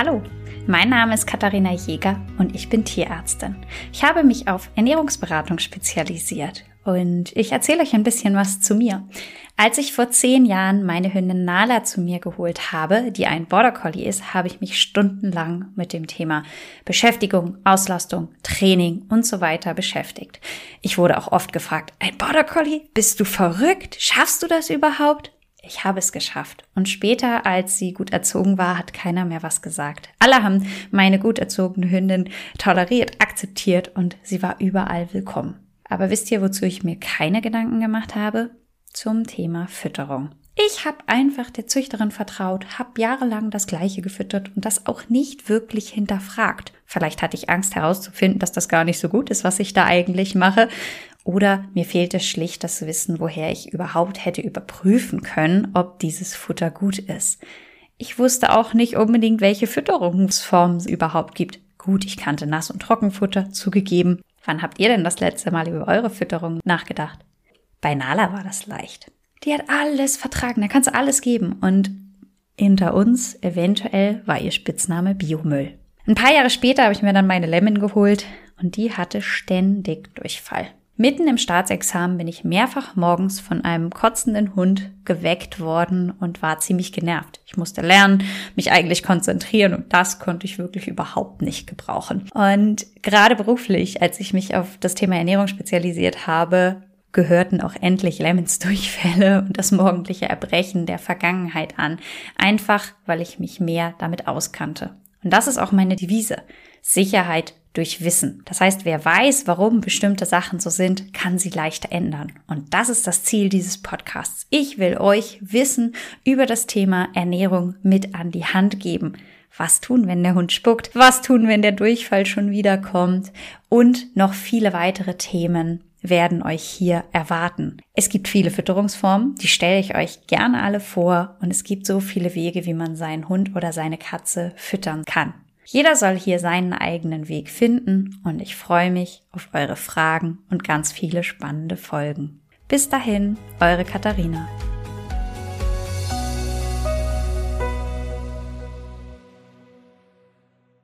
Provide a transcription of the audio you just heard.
Hallo, mein Name ist Katharina Jäger und ich bin Tierärztin. Ich habe mich auf Ernährungsberatung spezialisiert und ich erzähle euch ein bisschen was zu mir. Als ich vor zehn Jahren meine Hündin Nala zu mir geholt habe, die ein Border Collie ist, habe ich mich stundenlang mit dem Thema Beschäftigung, Auslastung, Training und so weiter beschäftigt. Ich wurde auch oft gefragt, ein Border Collie? Bist du verrückt? Schaffst du das überhaupt? Ich habe es geschafft. Und später, als sie gut erzogen war, hat keiner mehr was gesagt. Alle haben meine gut erzogene Hündin toleriert, akzeptiert und sie war überall willkommen. Aber wisst ihr, wozu ich mir keine Gedanken gemacht habe? Zum Thema Fütterung. Ich habe einfach der Züchterin vertraut, habe jahrelang das gleiche gefüttert und das auch nicht wirklich hinterfragt. Vielleicht hatte ich Angst herauszufinden, dass das gar nicht so gut ist, was ich da eigentlich mache. Oder mir fehlte schlicht das Wissen, woher ich überhaupt hätte überprüfen können, ob dieses Futter gut ist. Ich wusste auch nicht unbedingt, welche Fütterungsformen es überhaupt gibt. Gut, ich kannte Nass- und Trockenfutter, zugegeben. Wann habt ihr denn das letzte Mal über eure Fütterung nachgedacht? Bei Nala war das leicht. Die hat alles vertragen, da kannst du alles geben. Und hinter uns eventuell war ihr Spitzname Biomüll. Ein paar Jahre später habe ich mir dann meine Lemon geholt und die hatte ständig Durchfall. Mitten im Staatsexamen bin ich mehrfach morgens von einem kotzenden Hund geweckt worden und war ziemlich genervt. Ich musste lernen, mich eigentlich konzentrieren und das konnte ich wirklich überhaupt nicht gebrauchen. Und gerade beruflich, als ich mich auf das Thema Ernährung spezialisiert habe, gehörten auch endlich Lemons Durchfälle und das morgendliche Erbrechen der Vergangenheit an, einfach weil ich mich mehr damit auskannte. Und das ist auch meine Devise. Sicherheit durch Wissen. Das heißt, wer weiß, warum bestimmte Sachen so sind, kann sie leicht ändern. Und das ist das Ziel dieses Podcasts. Ich will euch Wissen über das Thema Ernährung mit an die Hand geben. Was tun, wenn der Hund spuckt? Was tun, wenn der Durchfall schon wieder kommt? Und noch viele weitere Themen werden euch hier erwarten. Es gibt viele Fütterungsformen, die stelle ich euch gerne alle vor und es gibt so viele Wege, wie man seinen Hund oder seine Katze füttern kann. Jeder soll hier seinen eigenen Weg finden und ich freue mich auf eure Fragen und ganz viele spannende Folgen. Bis dahin, eure Katharina.